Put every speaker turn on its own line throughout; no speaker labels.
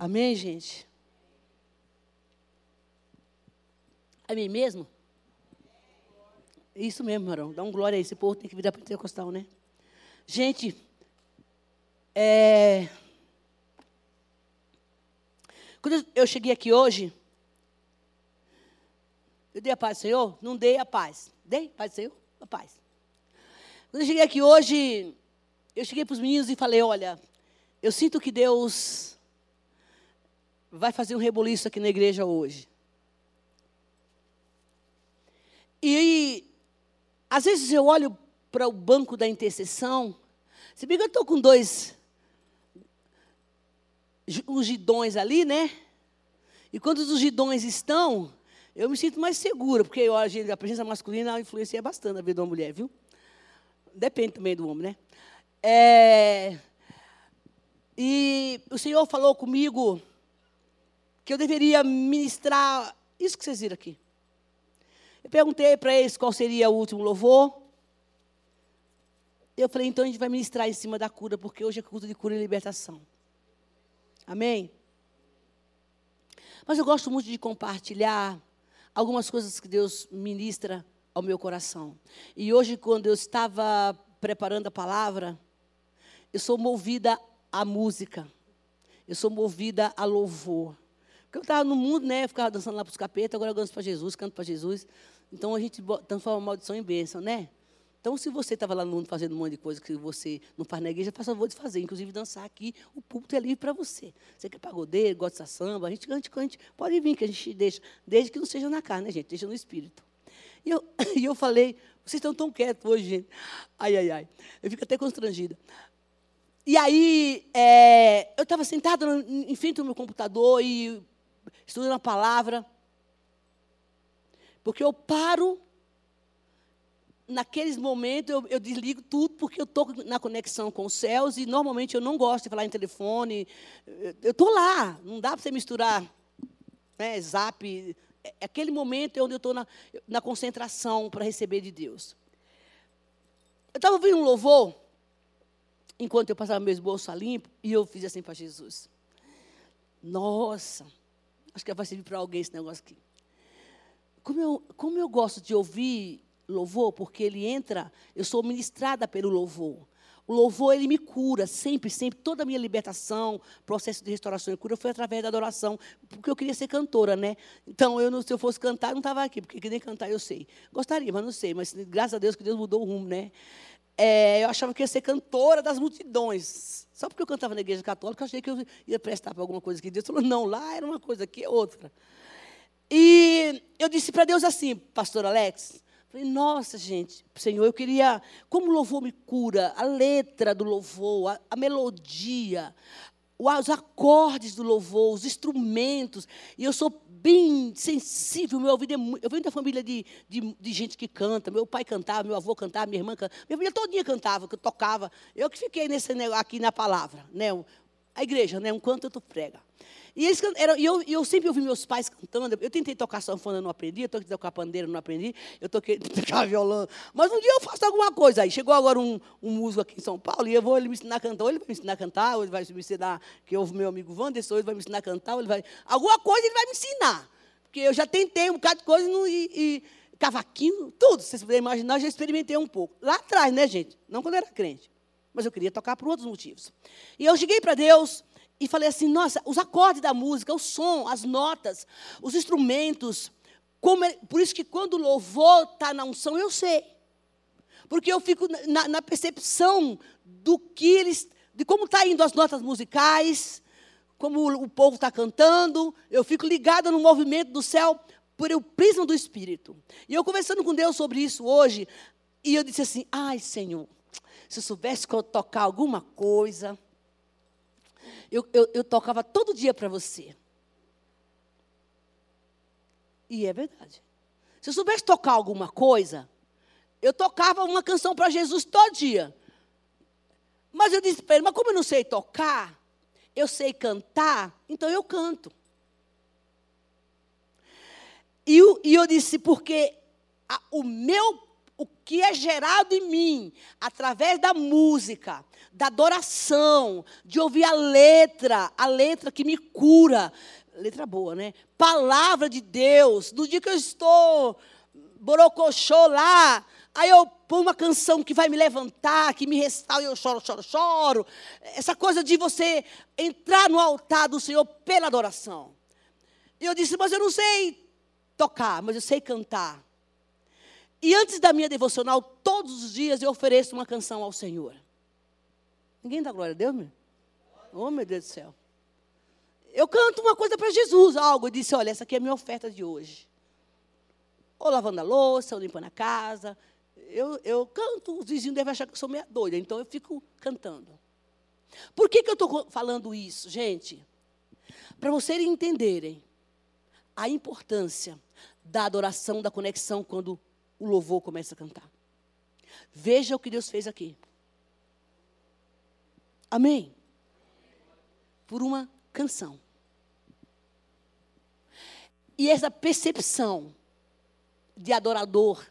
Amém, gente? A mim mesmo? Isso mesmo, Marão. Dá um glória aí. Esse povo tem que virar pentecostal, né? Gente, é... quando eu cheguei aqui hoje, eu dei a paz do Senhor? Não dei a paz. Dei paz do Senhor? A paz. Quando eu cheguei aqui hoje, eu cheguei para os meninos e falei: olha, eu sinto que Deus vai fazer um reboliço aqui na igreja hoje. E às vezes eu olho para o banco da intercessão, se bem que eu estou com dois ungidões ali, né? E quando os ungidões estão, eu me sinto mais segura, porque eu, a presença masculina influencia bastante a vida de uma mulher, viu? Depende também do homem, né? É, e o Senhor falou comigo que eu deveria ministrar isso que vocês viram aqui. Eu perguntei para eles qual seria o último louvor. Eu falei, então a gente vai ministrar em cima da cura, porque hoje é culto de cura e libertação. Amém? Mas eu gosto muito de compartilhar algumas coisas que Deus ministra ao meu coração. E hoje, quando eu estava preparando a palavra, eu sou movida à música. Eu sou movida a louvor. Porque eu estava no mundo, né? Eu ficava dançando lá para os capetas, agora eu danço para Jesus, canto para Jesus. Então a gente transforma maldição em bênção, né? Então, se você estava lá no mundo fazendo um monte de coisa que você não faz na igreja, faça favor de fazer. Inclusive, dançar aqui, o púlpito é livre para você. Você quer pagodeiro, gosta de samba, a gente, a gente pode vir, que a gente deixa, desde que não seja na carne, né, gente? Deixa no espírito. E eu, e eu falei, vocês estão tão quietos hoje, gente. Ai, ai, ai. Eu fico até constrangida. E aí, é, eu estava sentada em frente ao meu computador e estudando a palavra. Porque eu paro, naqueles momentos eu, eu desligo tudo, porque eu estou na conexão com os céus e normalmente eu não gosto de falar em telefone. Eu estou lá, não dá para você misturar né, zap. É, aquele momento é onde eu estou na, na concentração para receber de Deus. Eu estava ouvindo um louvor, enquanto eu passava meu esboço limpo, e eu fiz assim para Jesus. Nossa, acho que vai servir para alguém esse negócio aqui. Como eu, como eu gosto de ouvir louvor, porque ele entra, eu sou ministrada pelo louvor. O louvor, ele me cura, sempre, sempre. Toda a minha libertação, processo de restauração e cura foi através da adoração, porque eu queria ser cantora, né? Então, eu, se eu fosse cantar, não estava aqui, porque nem cantar eu sei. Gostaria, mas não sei. Mas graças a Deus que Deus mudou o rumo, né? É, eu achava que ia ser cantora das multidões. Só porque eu cantava na igreja católica, eu achei que eu ia prestar para alguma coisa que Deus falou, não, lá era uma coisa, aqui é outra. E eu disse para Deus assim, pastor Alex, falei, nossa, gente, Senhor, eu queria, como o louvor me cura, a letra do louvor, a, a melodia, os acordes do louvor, os instrumentos, e eu sou bem sensível, meu ouvido é muito, eu venho da família de, de, de, gente que canta, meu pai cantava, meu avô cantava, minha irmã cantava, minha família todinha cantava, que tocava, eu que fiquei nesse aqui na palavra, né, a igreja, né, um canto tu prega. E eles eram, e eu, eu sempre ouvi meus pais cantando. Eu tentei tocar sanfona, não aprendi. Eu tentei tocar pandeira, não aprendi. Eu toquei tocar violão. Mas um dia eu faço alguma coisa aí. Chegou agora um, um músico aqui em São Paulo e eu vou ele me ensinar a cantar. Ou ele vai me ensinar a cantar, ou ele vai me ensinar, que eu meu amigo Wanderson, ou ele vai me ensinar a cantar, ou ele vai. Alguma coisa ele vai me ensinar. Porque eu já tentei um bocado de coisa e, e cavaquinho, tudo. Vocês puderem imaginar, eu já experimentei um pouco. Lá atrás, né, gente? Não quando eu era crente. Mas eu queria tocar por outros motivos. E eu cheguei para Deus e falei assim: nossa, os acordes da música, o som, as notas, os instrumentos. É, por isso que quando o louvor está na unção, eu sei. Porque eu fico na, na percepção do que eles. de como está indo as notas musicais, como o, o povo está cantando. Eu fico ligada no movimento do céu por o prisma do Espírito. E eu conversando com Deus sobre isso hoje, e eu disse assim: ai, Senhor, se eu soubesse que eu tocar alguma coisa eu, eu, eu tocava todo dia para você. E é verdade. Se eu soubesse tocar alguma coisa, eu tocava uma canção para Jesus todo dia. Mas eu disse para ele, mas como eu não sei tocar, eu sei cantar, então eu canto. E, eu, disse, porque a, o meu, que é gerado em mim através da música, da adoração, de ouvir a letra, a letra que me cura, letra boa, né? Palavra de Deus. No dia que eu estou borocochô lá, aí eu põe uma canção que vai me levantar, que me restaura, e eu choro, choro, choro. Essa coisa de você entrar no altar do Senhor pela adoração. E eu disse, mas eu não sei tocar, mas eu sei cantar. E antes da minha devocional, todos os dias eu ofereço uma canção ao Senhor. Ninguém dá glória a Deus, meu? Oh, meu Deus do céu. Eu canto uma coisa para Jesus, algo. Eu disse, olha, essa aqui é a minha oferta de hoje. Ou lavando a louça, ou limpando a casa, eu, eu canto, os vizinhos devem achar que eu sou meia doida, então eu fico cantando. Por que, que eu estou falando isso, gente? Para vocês entenderem a importância da adoração, da conexão, quando o louvor começa a cantar. Veja o que Deus fez aqui. Amém? Por uma canção. E essa percepção de adorador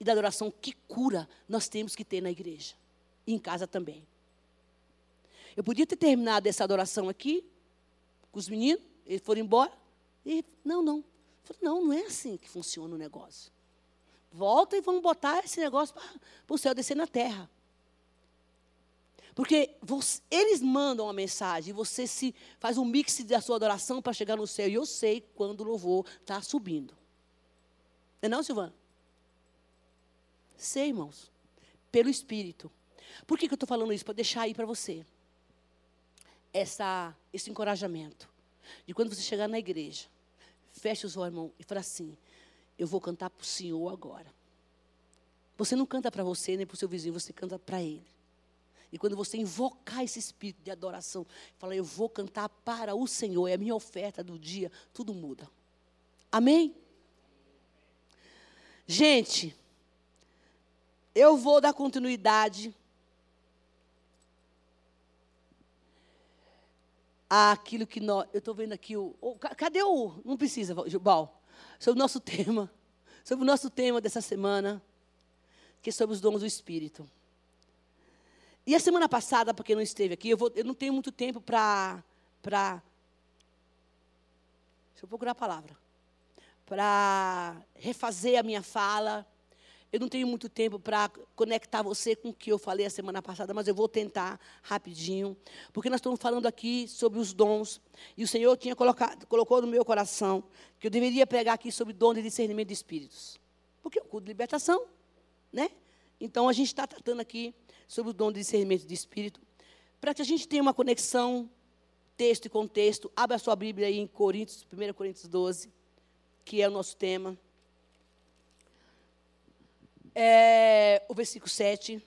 e da adoração que cura nós temos que ter na igreja e em casa também. Eu podia ter terminado essa adoração aqui com os meninos, eles foram embora. E não, não. não, não é assim que funciona o negócio. Volta e vamos botar esse negócio para o céu descer na terra. Porque você, eles mandam uma mensagem, você se faz um mix da sua adoração para chegar no céu. E eu sei quando o louvor está subindo. Não é não, Silvana? Sei, irmãos. Pelo Espírito. Por que, que eu estou falando isso? Para deixar aí para você. Essa, esse encorajamento. De quando você chegar na igreja, feche os olhos, irmão, e fala assim: Eu vou cantar para o Senhor agora. Você não canta para você nem para o seu vizinho, você canta para Ele. E quando você invocar esse espírito de adoração, fala, eu vou cantar para o Senhor, é a minha oferta do dia, tudo muda. Amém? Gente, eu vou dar continuidade àquilo que nós. Eu estou vendo aqui o, o. Cadê o. Não precisa, Bal. Sobre o nosso tema. Sobre o nosso tema dessa semana. Que é sobre os dons do Espírito. E a semana passada, para quem não esteve aqui, eu, vou, eu não tenho muito tempo para. Pra, deixa eu procurar a palavra. Para refazer a minha fala eu não tenho muito tempo para conectar você com o que eu falei a semana passada, mas eu vou tentar rapidinho, porque nós estamos falando aqui sobre os dons, e o Senhor tinha colocado, colocou no meu coração que eu deveria pregar aqui sobre dom de discernimento de espíritos. Porque é o culto de libertação, né? Então a gente está tratando aqui sobre o dom de discernimento de espírito, para que a gente tenha uma conexão texto e contexto. Abra a sua Bíblia aí em Coríntios, 1 Coríntios 12, que é o nosso tema é, o versículo 7,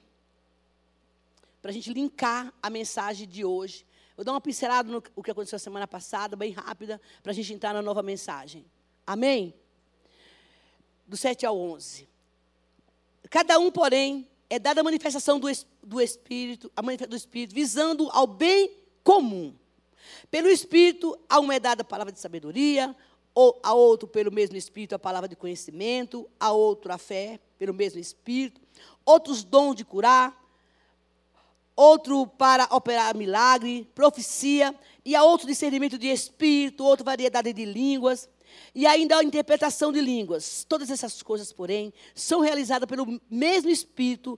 para a gente linkar a mensagem de hoje. Vou dar uma pincelada no que aconteceu semana passada, bem rápida, para a gente entrar na nova mensagem. Amém? Do 7 ao 11. Cada um, porém, é dada a manifestação do, do Espírito, a manifestação do Espírito, visando ao bem comum. Pelo Espírito, a um é dada a palavra de sabedoria, ou a outro pelo mesmo Espírito a palavra de conhecimento, a outro a fé pelo mesmo Espírito, outros dons de curar, outro para operar milagre, profecia, e a outro discernimento de espírito, outra variedade de línguas, e ainda a interpretação de línguas. Todas essas coisas, porém, são realizadas pelo mesmo Espírito,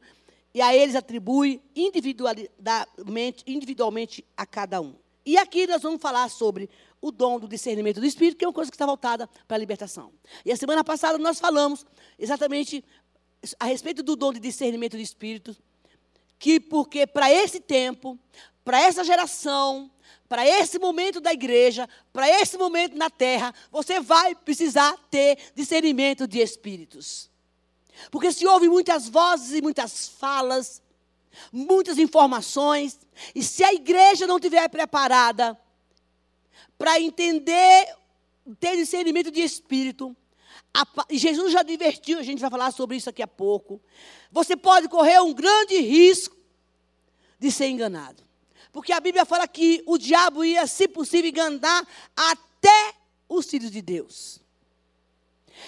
e a eles atribui individualmente, individualmente a cada um. E aqui nós vamos falar sobre o dom do discernimento do Espírito, que é uma coisa que está voltada para a libertação. E a semana passada nós falamos exatamente a respeito do dom de discernimento de espírito, que porque para esse tempo, para essa geração, para esse momento da igreja, para esse momento na terra, você vai precisar ter discernimento de espíritos. Porque se ouve muitas vozes e muitas falas, muitas informações, e se a igreja não estiver preparada para entender, ter discernimento de espírito, Jesus já advertiu, a gente vai falar sobre isso daqui a pouco. Você pode correr um grande risco de ser enganado. Porque a Bíblia fala que o diabo ia, se possível, enganar até os filhos de Deus.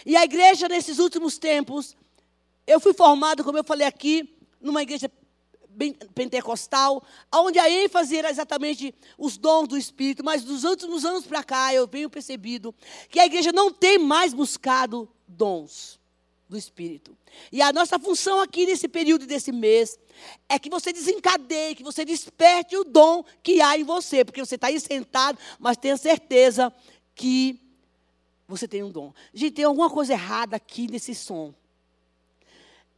E a igreja, nesses últimos tempos, Eu fui formado, como eu falei aqui, numa igreja pentecostal, onde a ênfase era exatamente os dons do Espírito, mas dos últimos anos para cá eu venho percebido que a igreja não tem mais buscado dons do Espírito. E a nossa função aqui nesse período desse mês é que você desencadeie, que você desperte o dom que há em você, porque você está aí sentado, mas tenha certeza que você tem um dom. Gente, tem alguma coisa errada aqui nesse som.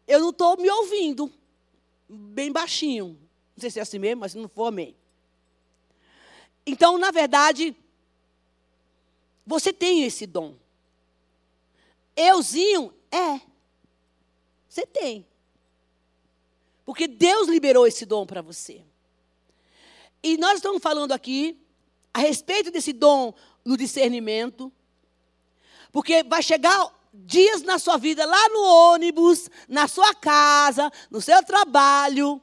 Eu não estou me ouvindo bem baixinho. Não sei se é assim mesmo, mas se não for, amém. Então, na verdade, você tem esse dom. Euzinho é. Você tem. Porque Deus liberou esse dom para você. E nós estamos falando aqui a respeito desse dom no discernimento. Porque vai chegar dias na sua vida, lá no ônibus, na sua casa, no seu trabalho,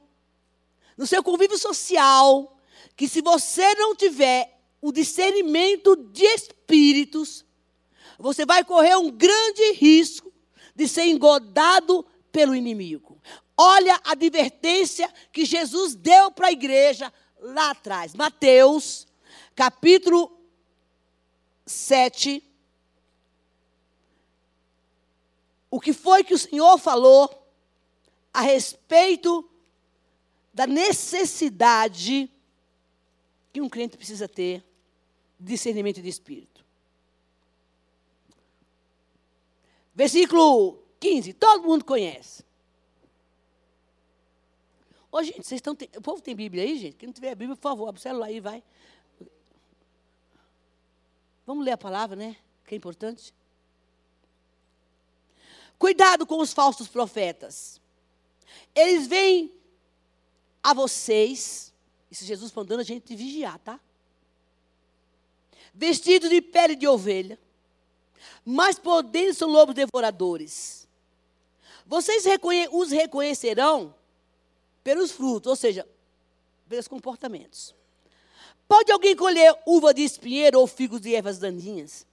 no seu convívio social, que se você não tiver o discernimento de espíritos, você vai correr um grande risco de ser engodado pelo inimigo. Olha a advertência que Jesus deu para a igreja lá atrás. Mateus, capítulo 7, o que foi que o Senhor falou a respeito da necessidade que um crente precisa ter de discernimento de espírito. Versículo 15, todo mundo conhece. Ô, gente, vocês estão. O povo tem Bíblia aí, gente? Quem não tiver Bíblia, por favor, abre o celular aí, vai. Vamos ler a palavra, né? Que é importante. Cuidado com os falsos profetas. Eles vêm a vocês, isso Jesus mandando a gente vigiar, tá? Vestidos de pele de ovelha, mas por dentro são lobos devoradores. Vocês os reconhecerão pelos frutos, ou seja, pelos comportamentos. Pode alguém colher uva de espinheiro ou figos de ervas daninhas?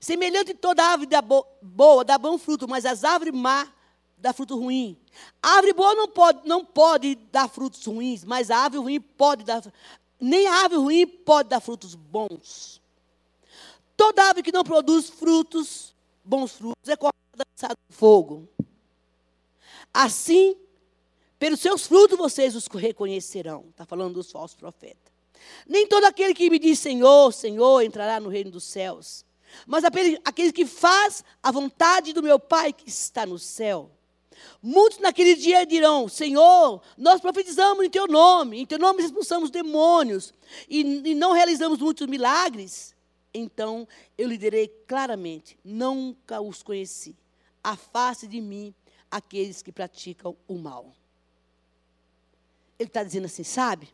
Semelhante toda árvore da boa dá bom fruto, mas as árvores má dá fruto ruim. A árvore boa não pode, não pode dar frutos ruins, mas a árvore ruim pode dar. Nem a árvore ruim pode dar frutos bons. Toda árvore que não produz frutos, bons frutos, é cortada no fogo. Assim, pelos seus frutos vocês os reconhecerão. Está falando dos falsos profetas. Nem todo aquele que me diz Senhor, Senhor, entrará no reino dos céus mas aqueles que faz a vontade do meu Pai que está no céu. Muitos naquele dia dirão: Senhor, nós profetizamos em Teu nome, em Teu nome expulsamos demônios e, e não realizamos muitos milagres. Então eu lhe direi claramente: nunca os conheci. Afaste de mim aqueles que praticam o mal. Ele está dizendo assim, sabe?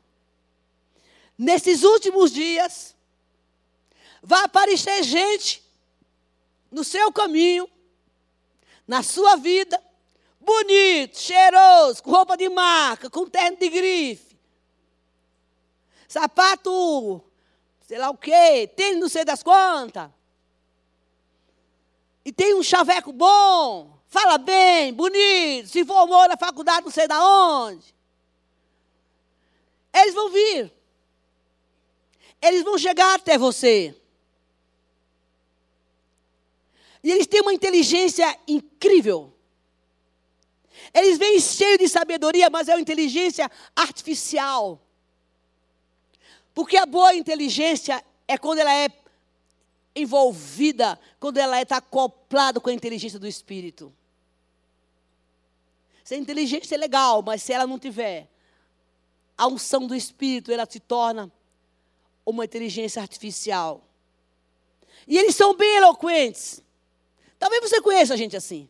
Nesses últimos dias, vai aparecer gente no seu caminho, na sua vida, bonito, cheiroso, com roupa de marca, com terno de grife, sapato, sei lá o quê, tênis não sei das quantas. E tem um chaveco bom, fala bem, bonito, se formou na faculdade não sei da onde. Eles vão vir. Eles vão chegar até você. E eles têm uma inteligência incrível. Eles vêm cheios de sabedoria, mas é uma inteligência artificial. Porque a boa inteligência é quando ela é envolvida, quando ela está acoplada com a inteligência do Espírito. Se a inteligência é legal, mas se ela não tiver a unção do Espírito, ela se torna uma inteligência artificial. E eles são bem eloquentes. Talvez você conheça gente assim.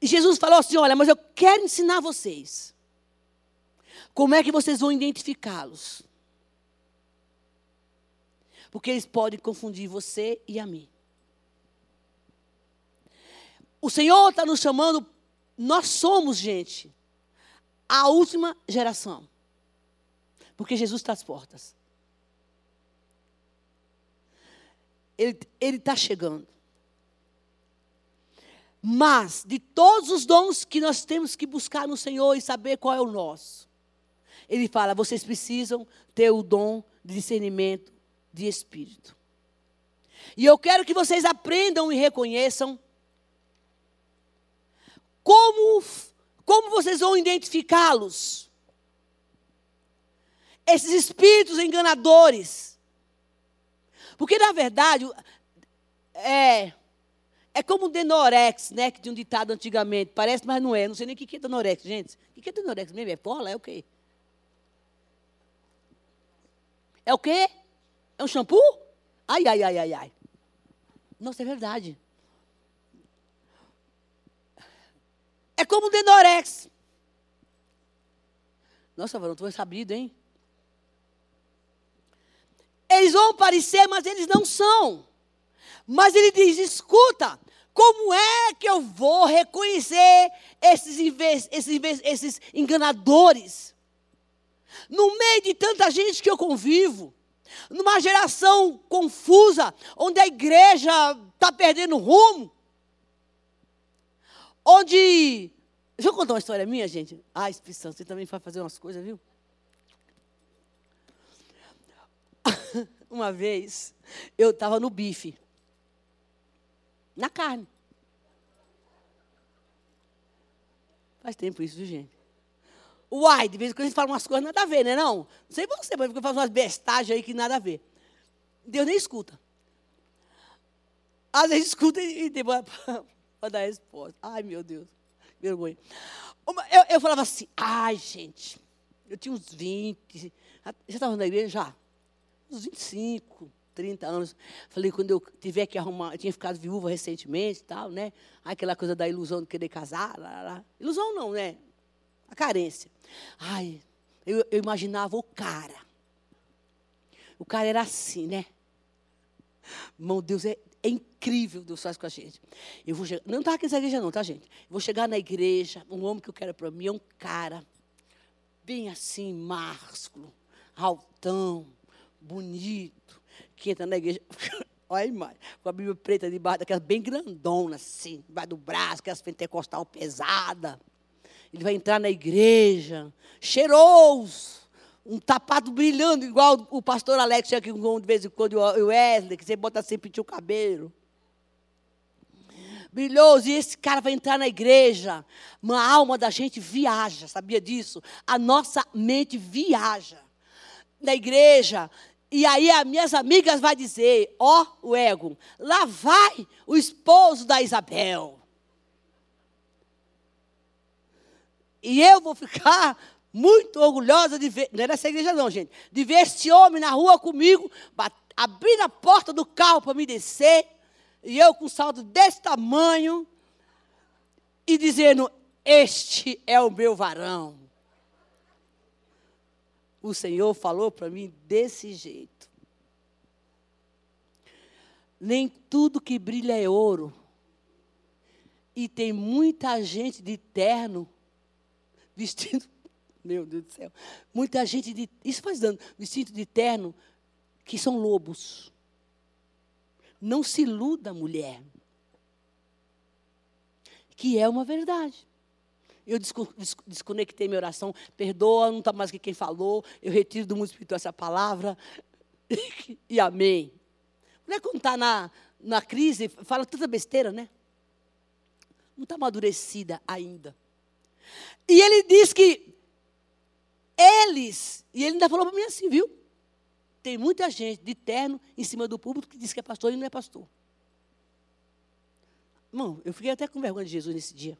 E Jesus falou assim: Olha, mas eu quero ensinar vocês. Como é que vocês vão identificá-los? Porque eles podem confundir você e a mim. O Senhor está nos chamando, nós somos, gente, a última geração. Porque Jesus está às portas. Ele está chegando. Mas, de todos os dons que nós temos que buscar no Senhor e saber qual é o nosso, Ele fala: vocês precisam ter o dom de discernimento de espírito. E eu quero que vocês aprendam e reconheçam como, como vocês vão identificá-los. Esses espíritos enganadores. Porque, na verdade, é, é como o Denorex, né? Que tinha um ditado antigamente. Parece, mas não é. Não sei nem o que é Denorex, gente. O que é Denorex mesmo? É cola? É o quê? É o quê? É um shampoo? Ai, ai, ai, ai, ai. Nossa, é verdade. É como o Denorex. Nossa, varão, tu vai sabido, hein? Eles vão parecer, mas eles não são. Mas ele diz: escuta, como é que eu vou reconhecer esses, esses, esses enganadores? No meio de tanta gente que eu convivo, numa geração confusa, onde a igreja está perdendo rumo, onde. Deixa eu contar uma história minha, gente. Ah, Espírito Santo, você também vai fazer umas coisas, viu? Uma vez, eu estava no bife. Na carne. Faz tempo isso, viu, gente? Uai, de vez em quando a gente fala umas coisas nada a ver, né? Não, não sei você, mas eu faço umas bestagens aí que nada a ver. Deus nem escuta. Às vezes escuta e demora para dar resposta. Ai, meu Deus, vergonha. Eu, eu falava assim, ai, gente, eu tinha uns 20, já estava na igreja já? Uns 25, 30 anos. Falei, quando eu tiver que arrumar, eu tinha ficado viúva recentemente tal, né? Aquela coisa da ilusão de querer casar, lá, lá. Ilusão não, né? A carência. Ai, eu, eu imaginava o cara. O cara era assim, né? Irmão, Deus é, é incrível, Deus faz com a gente. Eu vou chegar, não está aqui nessa igreja não, tá, gente? Eu vou chegar na igreja, um homem que eu quero para mim é um cara bem assim, másculo, altão, bonito, que entra na igreja. Olha a imagem, com a Bíblia preta debaixo daquelas bem grandona, assim, debaixo do braço, aquelas pentecostal pesada. Ele vai entrar na igreja, cheiroso, um tapado brilhando, igual o pastor Alex aqui de vez em quando, o Wesley, que você bota sempre o cabelo. Brilhoso, e esse cara vai entrar na igreja. Uma alma da gente viaja, sabia disso? A nossa mente viaja na igreja. E aí as minhas amigas vão dizer: Ó, oh, o ego, lá vai o esposo da Isabel. E eu vou ficar muito orgulhosa de ver, não é nessa igreja não, gente, de ver esse homem na rua comigo, abrindo a porta do carro para me descer, e eu com um salto desse tamanho, e dizendo: Este é o meu varão. O Senhor falou para mim desse jeito. Nem tudo que brilha é ouro. E tem muita gente de terno vestido. Meu Deus do céu. Muita gente de. Isso faz dano. Vestido de terno, que são lobos. Não se iluda, mulher. Que é uma verdade. Eu desconectei minha oração. Perdoa, não está mais que quem falou. Eu retiro do mundo espiritual essa palavra. e amém. Mulher, quando está na, na crise, fala tanta besteira, né? Não está amadurecida ainda. E ele diz que eles, e ele ainda falou para mim assim, viu? Tem muita gente de terno em cima do público que diz que é pastor e não é pastor. Irmão, eu fiquei até com vergonha de Jesus nesse dia.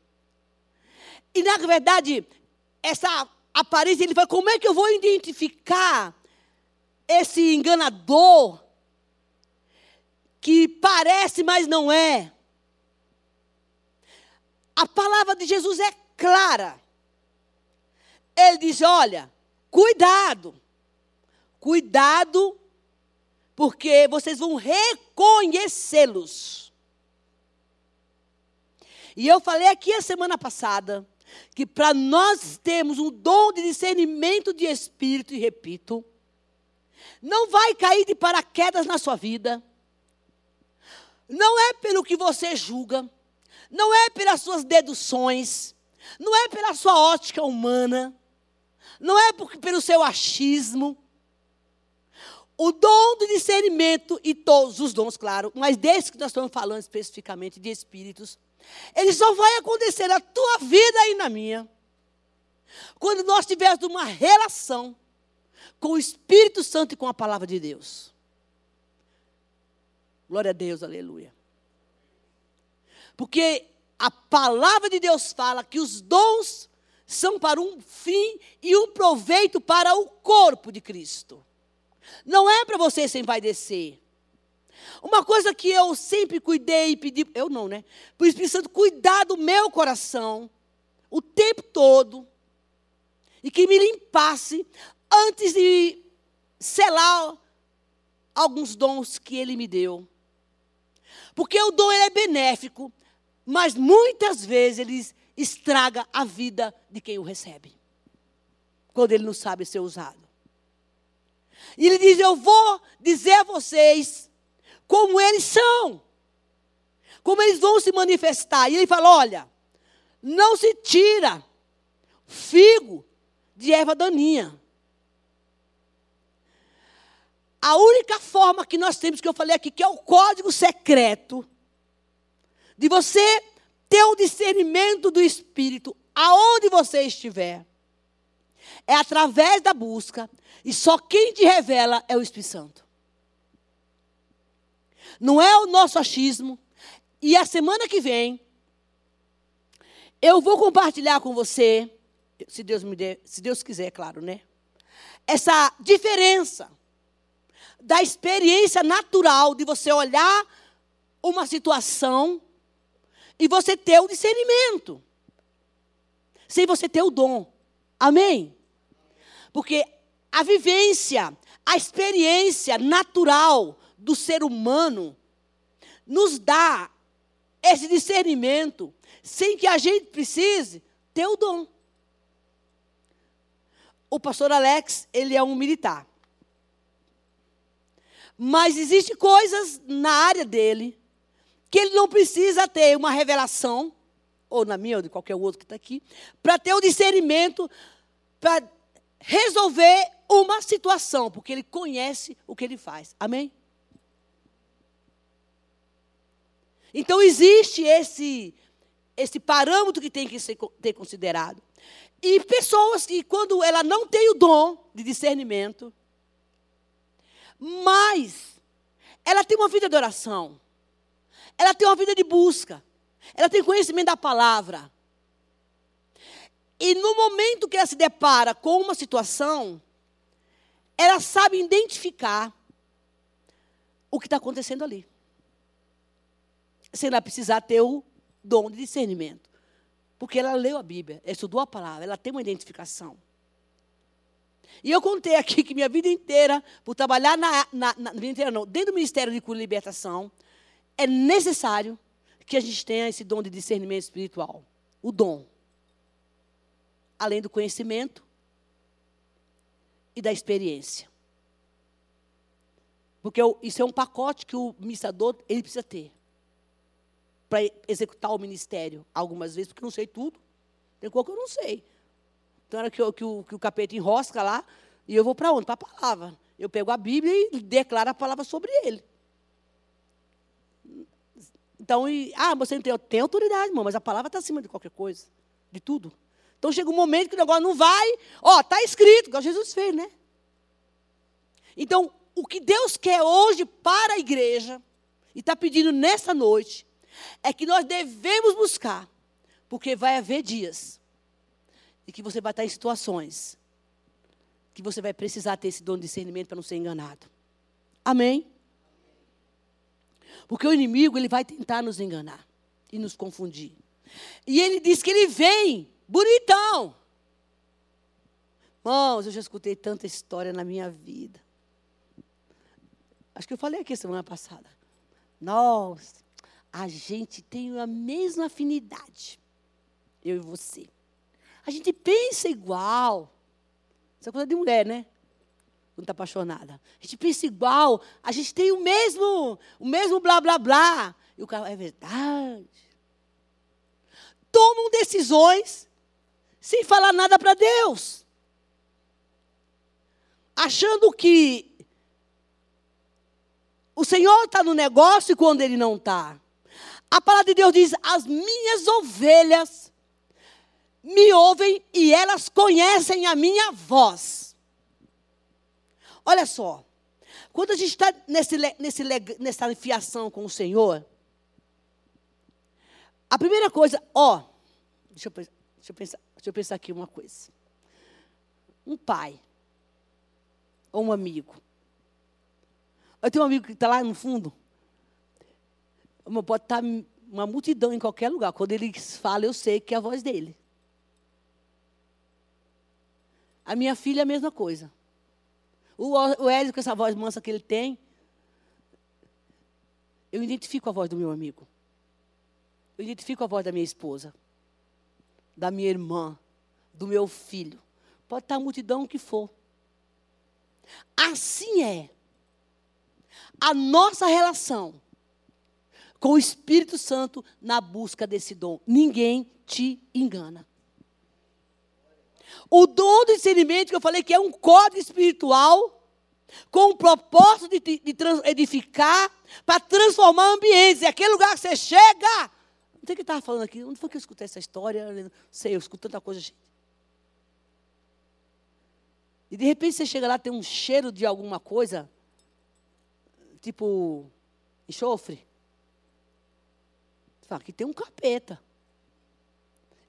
E na verdade, essa aparência, ele fala, como é que eu vou identificar esse enganador que parece, mas não é? A palavra de Jesus é clara. Ele diz: olha, cuidado, cuidado, porque vocês vão reconhecê-los. E eu falei aqui a semana passada que para nós termos um dom de discernimento de espírito, e repito, não vai cair de paraquedas na sua vida, não é pelo que você julga, não é pelas suas deduções, não é pela sua ótica humana, não é por, pelo seu achismo. O dom do discernimento e todos os dons, claro, mas desse que nós estamos falando especificamente de espíritos, ele só vai acontecer na tua vida e na minha quando nós tivermos uma relação com o Espírito Santo e com a palavra de Deus. Glória a Deus, aleluia. Porque a palavra de Deus fala que os dons são para um fim e um proveito para o corpo de Cristo. Não é para você se envaidecer. Uma coisa que eu sempre cuidei e pedi, eu não, né? Por Espírito Santo cuidar do meu coração o tempo todo e que me limpasse antes de selar alguns dons que ele me deu. Porque o dom é benéfico, mas muitas vezes ele estraga a vida de quem o recebe. Quando ele não sabe ser usado. E ele diz: Eu vou dizer a vocês como eles são, como eles vão se manifestar. E ele fala: Olha, não se tira figo de erva daninha. A única forma que nós temos, que eu falei aqui, que é o código secreto, de você ter o discernimento do Espírito aonde você estiver, é através da busca, e só quem te revela é o Espírito Santo. Não é o nosso achismo. E a semana que vem, eu vou compartilhar com você, se Deus me der, se Deus quiser, claro, né? Essa diferença da experiência natural de você olhar uma situação e você ter o discernimento, sem você ter o dom. Amém? Porque a vivência, a experiência natural do ser humano nos dá esse discernimento sem que a gente precise ter o dom. O pastor Alex, ele é um militar. Mas existem coisas na área dele que ele não precisa ter uma revelação, ou na minha ou de qualquer outro que está aqui, para ter o discernimento, para resolver uma situação, porque ele conhece o que ele faz. Amém? Então existe esse esse parâmetro que tem que ser ter considerado. E pessoas que quando ela não tem o dom de discernimento, mas ela tem uma vida de oração. Ela tem uma vida de busca. Ela tem conhecimento da palavra. E no momento que ela se depara com uma situação, ela sabe identificar o que está acontecendo ali. Sem ela precisar ter o dom de discernimento. Porque ela leu a Bíblia, ela estudou a palavra, ela tem uma identificação. E eu contei aqui que minha vida inteira, por trabalhar na, na, na vida inteira, não, dentro do Ministério de Cura e Libertação, é necessário que a gente tenha esse dom de discernimento espiritual. O dom. Além do conhecimento e da experiência. Porque isso é um pacote que o ministrador ele precisa ter para executar o ministério algumas vezes, porque não sei tudo. Tem coisa que eu não sei. Então, era que, eu, que, o, que o capeta enrosca lá, e eu vou para onde? Para a palavra. Eu pego a Bíblia e declaro a palavra sobre ele. Então, e, ah, você não tem, tem autoridade, irmão, mas a palavra está acima de qualquer coisa, de tudo. Então chega um momento que o negócio não vai, ó, está escrito, igual Jesus fez, né? Então, o que Deus quer hoje para a igreja, e está pedindo nessa noite, é que nós devemos buscar, porque vai haver dias e que você vai estar em situações que você vai precisar ter esse dom de discernimento para não ser enganado. Amém? Porque o inimigo ele vai tentar nos enganar e nos confundir. E ele diz que ele vem bonitão. Irmãos, eu já escutei tanta história na minha vida. Acho que eu falei aqui semana passada. Nossa, a gente tem a mesma afinidade. Eu e você. A gente pensa igual. Isso é coisa de mulher, né? Quando está apaixonada. A gente pensa igual. A gente tem o mesmo, o mesmo blá blá blá. E o cara, é verdade. tomam decisões sem falar nada para Deus. Achando que o Senhor está no negócio quando Ele não está. A palavra de Deus diz: As minhas ovelhas me ouvem e elas conhecem a minha voz. Olha só, quando a gente está nesse, nesse, nessa fiação com o Senhor, a primeira coisa, ó, deixa eu, deixa eu, pensar, deixa eu pensar aqui uma coisa. Um pai, ou um amigo. Eu tenho um amigo que está lá no fundo. Pode estar tá uma multidão em qualquer lugar. Quando ele fala, eu sei que é a voz dele. A minha filha é a mesma coisa. O, o Hélio, com essa voz mansa que ele tem, eu identifico a voz do meu amigo. Eu identifico a voz da minha esposa, da minha irmã, do meu filho. Pode estar a multidão que for. Assim é a nossa relação com o Espírito Santo na busca desse dom. Ninguém te engana. O dom do discernimento, que eu falei que é um código espiritual, com o propósito de, de, edificar, para transformar ambientes. É aquele lugar que você chega. Não sei o que estava falando aqui. Onde foi que eu escutei essa história? Não sei, eu escuto tanta coisa, gente. E de repente você chega lá, tem um cheiro de alguma coisa, tipo enxofre. Fala, aqui tem um capeta.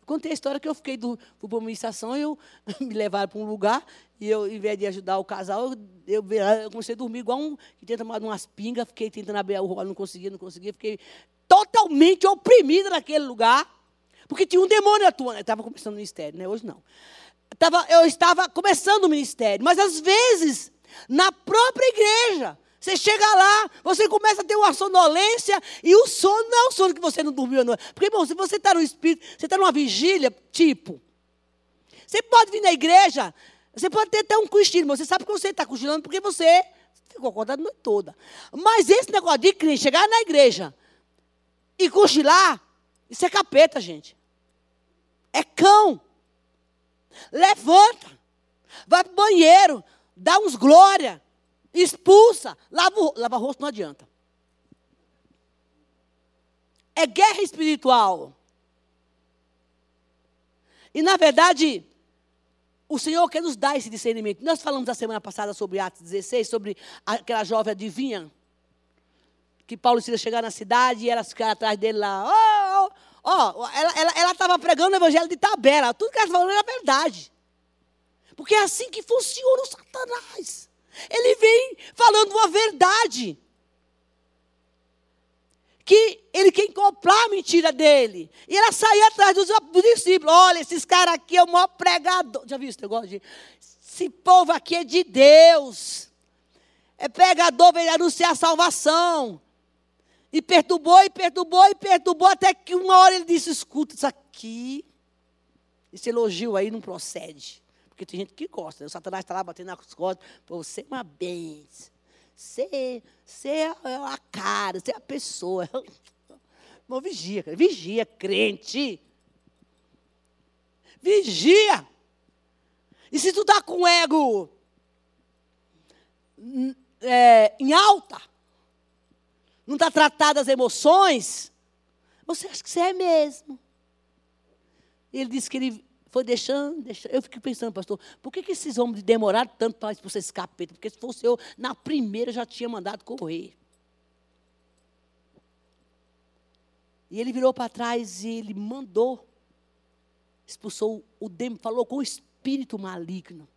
Contei a história que eu fiquei do, fui para uma administração, eu me levaram para um lugar, e eu, em vez de ajudar o casal, eu, eu, eu comecei a dormir igual um que tenta tomar umas pingas, fiquei tentando abrir o rolo, não conseguia, não conseguia, fiquei totalmente oprimida naquele lugar, porque tinha um demônio atuando. Eu estava começando o ministério, né? Hoje não. Eu estava começando o ministério, mas às vezes, na própria igreja, você chega lá, você começa a ter uma sonolência, e o sono não é o sono que você não dormiu à noite. Porque, bom, se você está no espírito, você está numa vigília, tipo. Você pode vir na igreja, você pode ter até um cochilo, mas você sabe que você está cochilando porque você ficou acordado a noite toda. Mas esse negócio de crente, chegar na igreja e cochilar, isso é capeta, gente. É cão. Levanta, vai para o banheiro, dá uns glória expulsa, lava o, lava o rosto não adianta. É guerra espiritual. E na verdade, o Senhor quer nos dar esse discernimento. Nós falamos na semana passada sobre Atos 16, sobre aquela jovem adivinha. Que Paulo e chegar na cidade e elas ficaram atrás dele lá. Oh, oh, oh. Ela estava pregando o evangelho de tabela. Tudo que ela falando era verdade. Porque é assim que funciona o Satanás. Ele vem falando uma verdade. Que ele quer comprar a mentira dele. E ela saía atrás dos, discípulos. Olha, esses caras aqui é o maior pregador. Já viu esse negócio de. Esse povo aqui é de Deus. É pregador, vem anunciar a salvação. E perturbou, e perturbou, e perturbou, até que uma hora ele disse: escuta, isso aqui, esse elogio aí não procede. Porque tem gente que gosta. Né? O Satanás está lá batendo nas costas. Pô, você é uma benção. Você, você é a cara, você é a pessoa. Não, vigia. Vigia, crente. Vigia. E se tu está com o ego é, em alta, não está tratado as emoções, você acha que você é mesmo. Ele disse que ele foi deixando, deixando. Eu fiquei pensando, pastor, por que, que esses homens demoraram tanto para expulsar esse capeta? Porque se fosse eu, na primeira já tinha mandado correr. E ele virou para trás e ele mandou, expulsou o demônio, falou com o espírito maligno.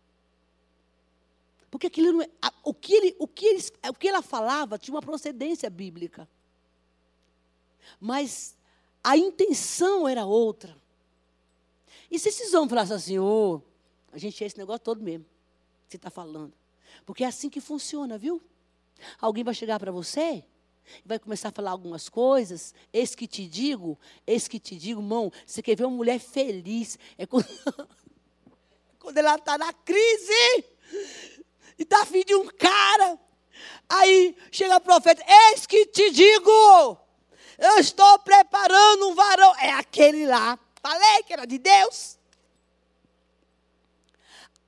Porque aquilo é, o, que ele, o, que ele, o que ela falava tinha uma procedência bíblica. Mas a intenção era outra. E se esses homens falassem assim, ô, oh, a gente é esse negócio todo mesmo, que você está falando. Porque é assim que funciona, viu? Alguém vai chegar para você vai começar a falar algumas coisas. Eis que te digo, eis que te digo, irmão, você quer ver uma mulher feliz. É quando, quando ela está na crise e está afim de um cara. Aí chega o profeta, eis que te digo, eu estou preparando um varão. É aquele lá Falei que era de Deus.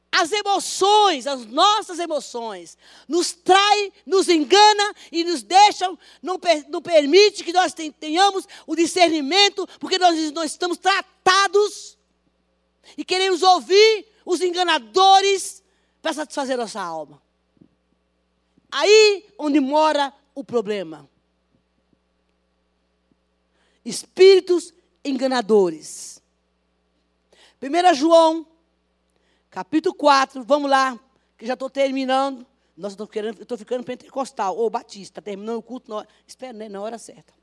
As emoções, as nossas emoções, nos trai, nos engana e nos deixam, não, não permite que nós tenhamos o discernimento, porque nós não estamos tratados e queremos ouvir os enganadores para satisfazer nossa alma. Aí onde mora o problema. Espíritos enganadores. 1 João capítulo 4, vamos lá, que já estou terminando. Nossa, ficando, estou ficando pentecostal, ou batista, terminando o culto, na, espera, né, na hora certa.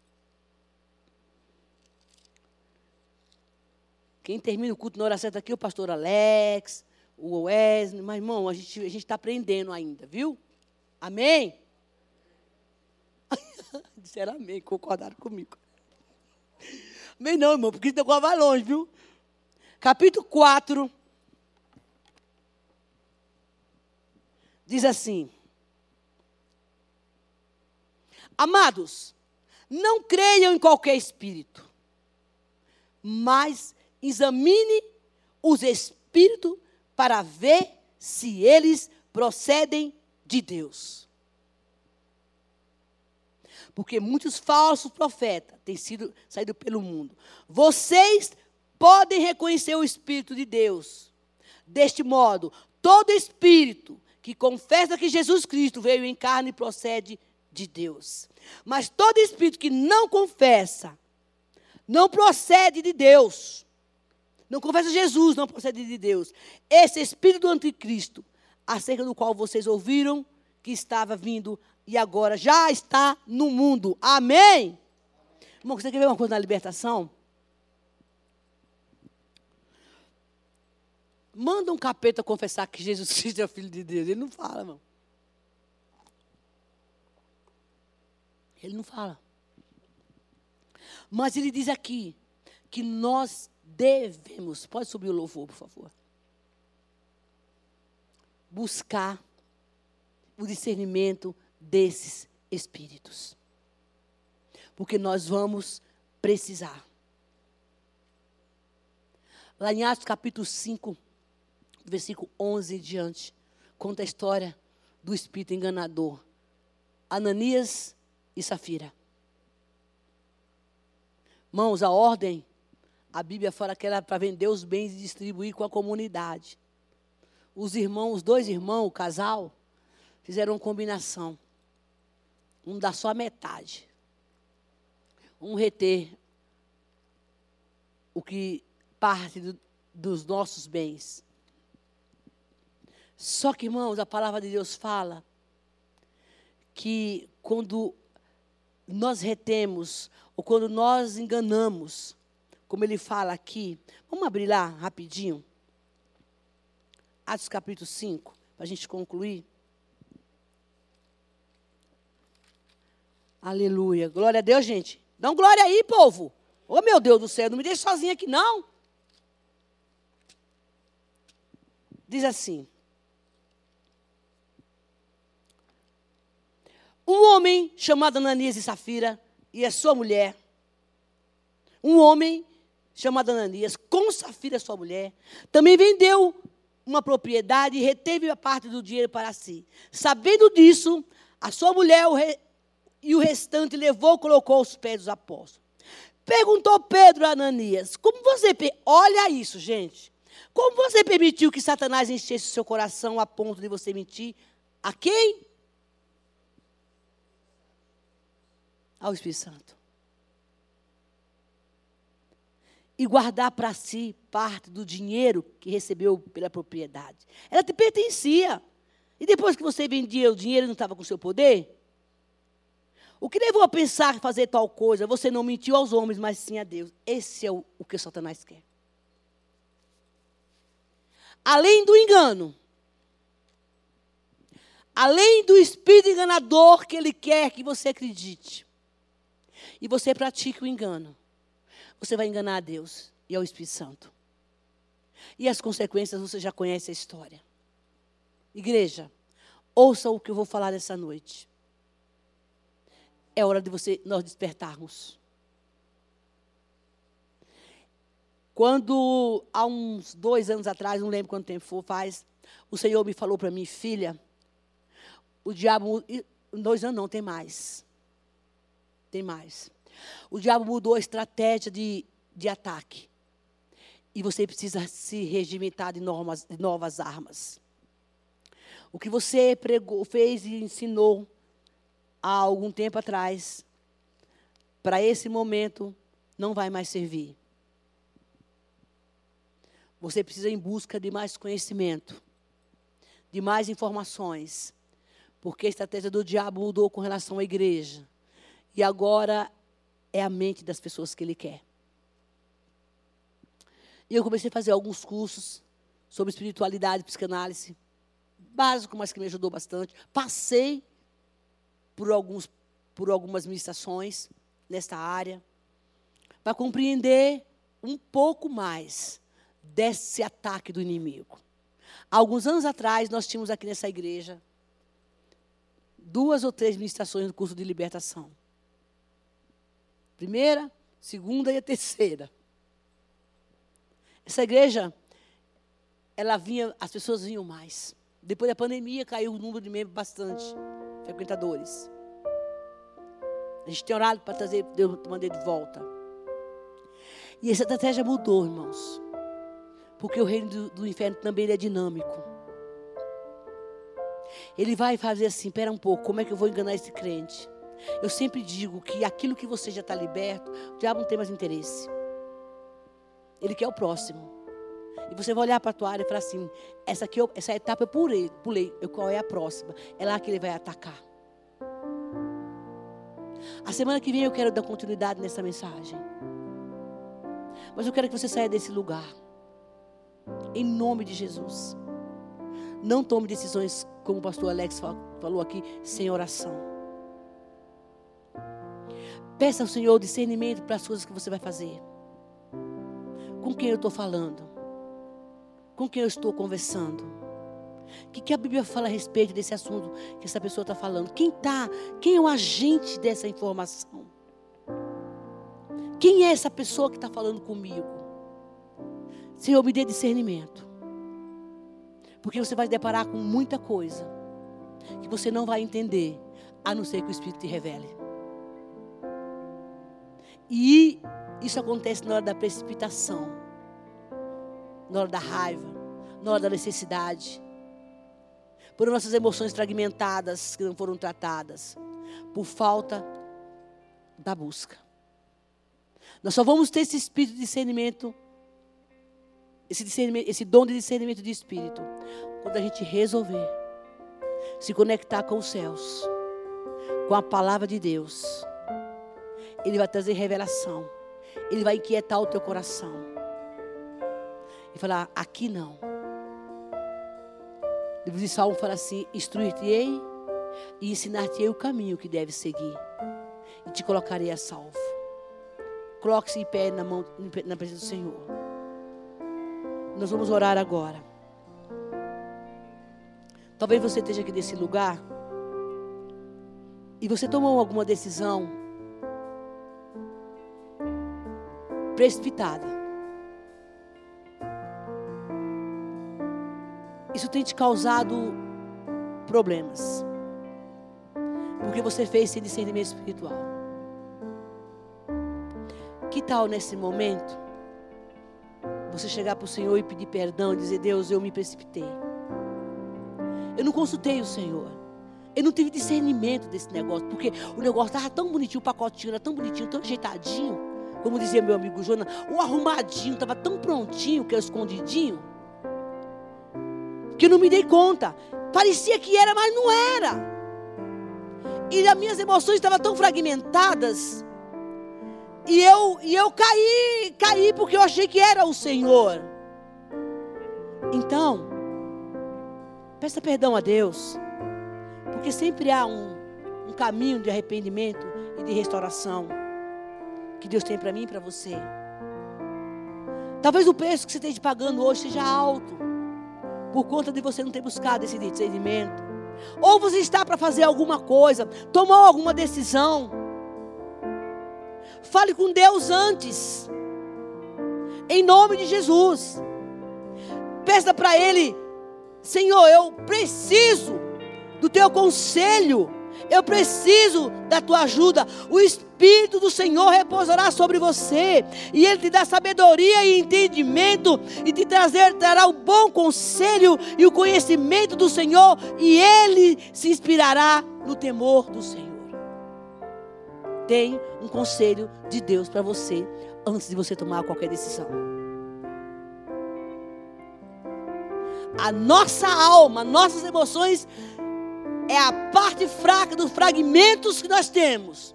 Quem termina o culto na hora certa aqui é o pastor Alex, o Wesley, mas irmão, a gente a está aprendendo ainda, viu? Amém? Disseram amém, concordaram comigo. Amém não, irmão, porque isso negócio vai longe, viu? Capítulo 4, diz assim: Amados, não creiam em qualquer espírito, mas examine os espíritos para ver se eles procedem de Deus. Porque muitos falsos profetas têm sido saído pelo mundo. Vocês podem reconhecer o espírito de Deus. Deste modo, todo espírito que confessa que Jesus Cristo veio em carne e procede de Deus. Mas todo espírito que não confessa, não procede de Deus. Não confessa Jesus, não procede de Deus. Esse espírito do anticristo, acerca do qual vocês ouviram que estava vindo e agora já está no mundo. Amém? Irmão, você quer ver uma coisa na libertação? Manda um capeta confessar que Jesus Cristo é o Filho de Deus. Ele não fala, irmão. Ele não fala. Mas ele diz aqui que nós devemos, pode subir o louvor, por favor, buscar o discernimento desses espíritos. Porque nós vamos precisar. Lá em Atos capítulo 5, versículo 11 em diante, conta a história do espírito enganador, Ananias e Safira. Mãos, a ordem, a Bíblia fala que era para vender os bens e distribuir com a comunidade. Os irmãos, os dois irmãos, o casal, fizeram uma combinação. Um dá só a metade. Um reter o que parte do, dos nossos bens. Só que, irmãos, a palavra de Deus fala que quando nós retemos, ou quando nós enganamos, como ele fala aqui, vamos abrir lá rapidinho. Atos capítulo 5, para a gente concluir. Aleluia. Glória a Deus, gente. Dá um glória aí, povo. Ô, oh, meu Deus do céu, não me deixe sozinha aqui, não. Diz assim: Um homem chamado Ananias e Safira e a sua mulher. Um homem chamado Ananias, com Safira, sua mulher, também vendeu uma propriedade e reteve a parte do dinheiro para si. Sabendo disso, a sua mulher. E o restante levou colocou aos pés dos apóstolos. Perguntou Pedro a Ananias: Como você. Olha isso, gente. Como você permitiu que Satanás enchesse o seu coração a ponto de você mentir? A quem? ao Espírito Santo. E guardar para si parte do dinheiro que recebeu pela propriedade. Ela te pertencia. E depois que você vendia o dinheiro, não estava com seu poder? O que levou a pensar fazer tal coisa? Você não mentiu aos homens, mas sim a Deus. Esse é o, o que Satanás quer. Além do engano, além do espírito enganador que ele quer que você acredite, e você pratica o engano, você vai enganar a Deus e ao Espírito Santo. E as consequências você já conhece a história. Igreja, ouça o que eu vou falar nessa noite. É hora de você nós despertarmos. Quando, há uns dois anos atrás, não lembro quanto tempo foi, faz, o Senhor me falou para mim, filha, o diabo, dois anos não, tem mais. Tem mais. O diabo mudou a estratégia de, de ataque. E você precisa se regimentar de, normas, de novas armas. O que você pregou, fez e ensinou há algum tempo atrás, para esse momento, não vai mais servir. Você precisa ir em busca de mais conhecimento, de mais informações, porque a estratégia do diabo mudou com relação à igreja. E agora é a mente das pessoas que ele quer. E eu comecei a fazer alguns cursos sobre espiritualidade, psicanálise, básico, mas que me ajudou bastante. Passei por, alguns, por algumas ministrações nesta área, para compreender um pouco mais desse ataque do inimigo. Alguns anos atrás, nós tínhamos aqui nessa igreja duas ou três ministrações do curso de libertação. Primeira, segunda e a terceira. Essa igreja, ela vinha, as pessoas vinham mais. Depois da pandemia, caiu o número de membros bastante, frequentadores. A gente tem orado para trazer, Deus mandei de volta. E essa estratégia mudou, irmãos. Porque o reino do, do inferno também é dinâmico. Ele vai fazer assim, espera um pouco, como é que eu vou enganar esse crente? Eu sempre digo que aquilo que você já está liberto, o diabo não tem mais interesse. Ele quer o próximo. E você vai olhar para a tua área e falar assim: essa, aqui, essa etapa eu pulei, pulei. Eu, qual é a próxima? É lá que ele vai atacar. A semana que vem eu quero dar continuidade nessa mensagem. Mas eu quero que você saia desse lugar. Em nome de Jesus. Não tome decisões, como o pastor Alex falou aqui, sem oração. Peça ao Senhor discernimento para as coisas que você vai fazer. Com quem eu estou falando? Com quem eu estou conversando? O que, que a Bíblia fala a respeito desse assunto que essa pessoa está falando? Quem está? Quem é o agente dessa informação? Quem é essa pessoa que está falando comigo? Senhor, me dê discernimento. Porque você vai se deparar com muita coisa que você não vai entender, a não ser que o Espírito te revele. E isso acontece na hora da precipitação, na hora da raiva, na hora da necessidade, por nossas emoções fragmentadas que não foram tratadas, por falta da busca. Nós só vamos ter esse espírito de discernimento, esse, discernimento, esse dom de discernimento de espírito, quando a gente resolver se conectar com os céus, com a palavra de Deus. Ele vai trazer revelação. Ele vai inquietar o teu coração. E falar: aqui não. O livro de Salmo fala assim: Instruir-te-ei e ensinar-te-ei o caminho que deves seguir, e te colocarei a salvo. Coloque-se em pé na, mão, na presença do Senhor. Nós vamos orar agora. Talvez você esteja aqui nesse lugar e você tomou alguma decisão precipitada. Isso tem te causado problemas. Porque você fez sem discernimento espiritual. Que tal nesse momento você chegar para o Senhor e pedir perdão e dizer: Deus, eu me precipitei. Eu não consultei o Senhor. Eu não tive discernimento desse negócio, porque o negócio estava tão bonitinho, o pacotinho era tão bonitinho, tão ajeitadinho, como dizia meu amigo Jonas, o arrumadinho estava tão prontinho, que é o escondidinho que eu não me dei conta. Parecia que era, mas não era. E as minhas emoções estavam tão fragmentadas. E eu, e eu caí, caí porque eu achei que era o Senhor. Então, peça perdão a Deus. Porque sempre há um, um caminho de arrependimento e de restauração que Deus tem para mim e para você. Talvez o preço que você esteja pagando hoje seja alto por conta de você não ter buscado esse discernimento. Ou você está para fazer alguma coisa, tomou alguma decisão. Fale com Deus antes. Em nome de Jesus. Peça para Ele, Senhor, eu preciso do teu conselho. Eu preciso da tua ajuda. O Espírito do Senhor repousará sobre você. E Ele te dá sabedoria e entendimento. E te trazer, trará o bom conselho e o conhecimento do Senhor. E Ele se inspirará no temor do Senhor. Tem um conselho de Deus para você antes de você tomar qualquer decisão. A nossa alma, nossas emoções é a parte fraca dos fragmentos que nós temos.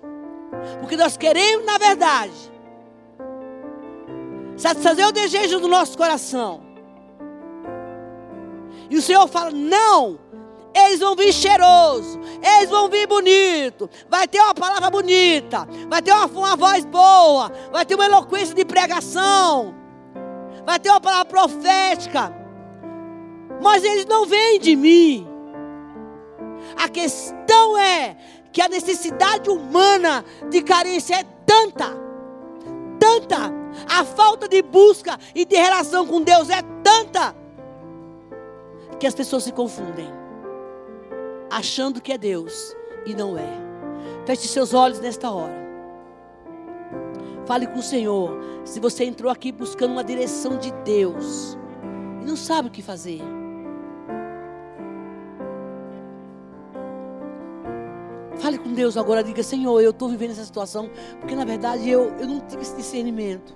Porque nós queremos, na verdade, satisfazer o desejo do nosso coração. E o Senhor fala: não, eles vão vir cheiroso, eles vão vir bonito, vai ter uma palavra bonita, vai ter uma, uma voz boa, vai ter uma eloquência de pregação, vai ter uma palavra profética, mas eles não vêm de mim. A questão é que a necessidade humana de carência é tanta, tanta, a falta de busca e de relação com Deus é tanta, que as pessoas se confundem, achando que é Deus e não é. Feche seus olhos nesta hora. Fale com o Senhor. Se você entrou aqui buscando uma direção de Deus e não sabe o que fazer. Fale com Deus agora, diga, Senhor, eu estou vivendo essa situação, porque na verdade eu, eu não tive esse discernimento.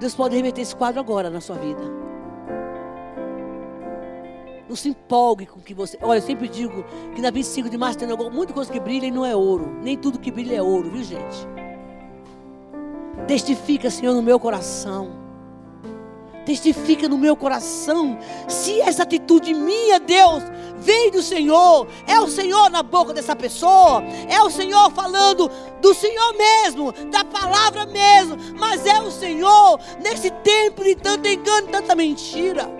Deus pode reverter esse quadro agora na sua vida. Não se empolgue com o que você. Olha, eu sempre digo que na 25 de março tem muita coisa que brilha e não é ouro. Nem tudo que brilha é ouro, viu gente? Testifica, Senhor, no meu coração testifica no meu coração se essa atitude minha, Deus, vem do Senhor. É o Senhor na boca dessa pessoa, é o Senhor falando do Senhor mesmo, da palavra mesmo, mas é o Senhor nesse tempo de tanto engano, tanta mentira.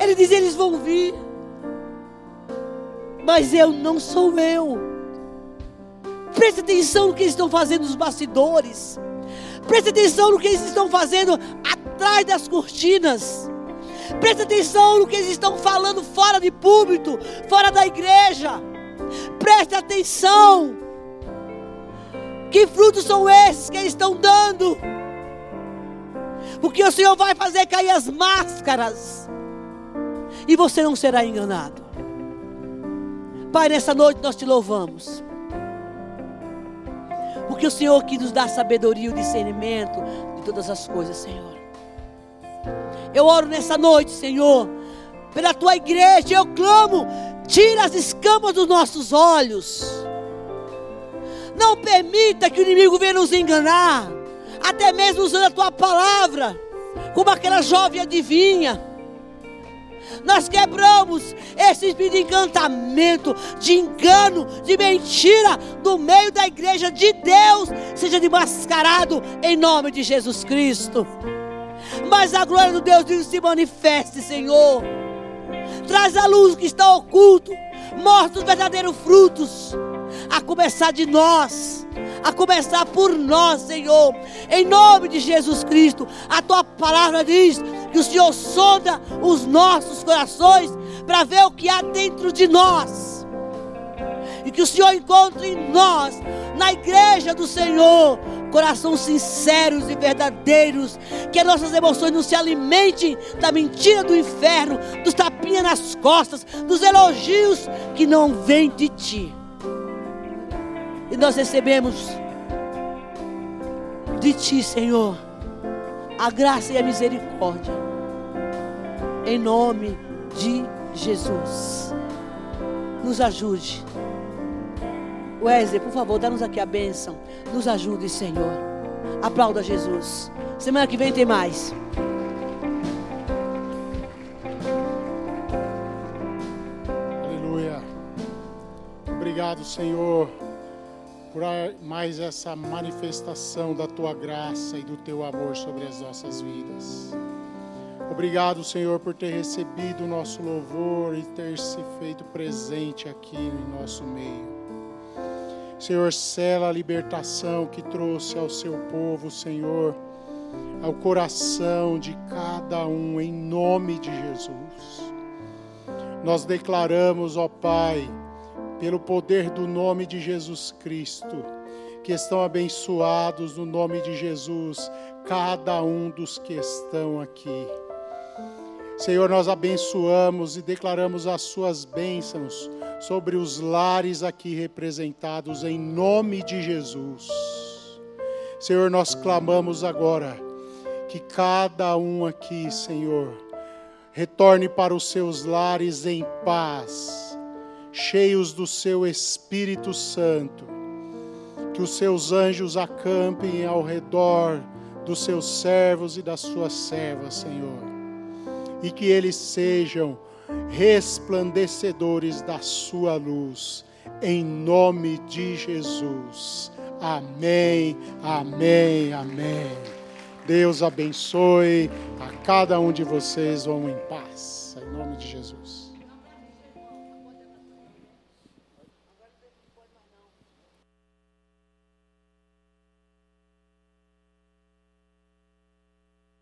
Ele diz: eles vão vir, mas eu não sou eu. Preste atenção no que eles estão fazendo nos bastidores. Preste atenção no que eles estão fazendo atrás das cortinas. Preste atenção no que eles estão falando fora de púlpito, fora da igreja. Preste atenção. Que frutos são esses que eles estão dando? Porque o Senhor vai fazer cair as máscaras. E você não será enganado. Pai, nessa noite nós te louvamos. Porque o Senhor que nos dá sabedoria e o discernimento de todas as coisas, Senhor. Eu oro nessa noite, Senhor, pela tua igreja, eu clamo, tira as escamas dos nossos olhos. Não permita que o inimigo venha nos enganar, até mesmo usando a tua palavra, como aquela jovem adivinha. Nós quebramos esse espírito de encantamento, de engano, de mentira do meio da igreja de Deus, seja desmascarado em nome de Jesus Cristo. Mas a glória do Deus se manifeste, Senhor. Traz a luz que está oculto, mostra os verdadeiros frutos, a começar de nós a começar por nós, Senhor. Em nome de Jesus Cristo, a tua palavra diz que o Senhor sonda os nossos corações para ver o que há dentro de nós. E que o Senhor encontre em nós, na igreja do Senhor, corações sinceros e verdadeiros, que as nossas emoções não se alimentem da mentira do inferno, dos tapinhas nas costas, dos elogios que não vêm de ti. E nós recebemos de Ti, Senhor, a graça e a misericórdia. Em nome de Jesus. Nos ajude. Wesley, por favor, dá-nos aqui a bênção. Nos ajude, Senhor. Aplauda Jesus. Semana que vem tem mais.
Aleluia. Obrigado, Senhor por mais essa manifestação da tua graça e do teu amor sobre as nossas vidas. Obrigado, Senhor, por ter recebido o nosso louvor e ter se feito presente aqui no nosso meio. Senhor, sela a libertação que trouxe ao seu povo, Senhor, ao coração de cada um, em nome de Jesus. Nós declaramos, ó Pai, pelo poder do nome de Jesus Cristo, que estão abençoados no nome de Jesus, cada um dos que estão aqui. Senhor, nós abençoamos e declaramos as suas bênçãos sobre os lares aqui representados, em nome de Jesus. Senhor, nós clamamos agora que cada um aqui, Senhor, retorne para os seus lares em paz, cheios do seu Espírito Santo. Que os seus anjos acampem ao redor dos seus servos e das suas servas, Senhor. E que eles sejam resplandecedores da sua luz, em nome de Jesus. Amém, amém, amém. Deus abençoe a cada um de vocês. Vão em paz,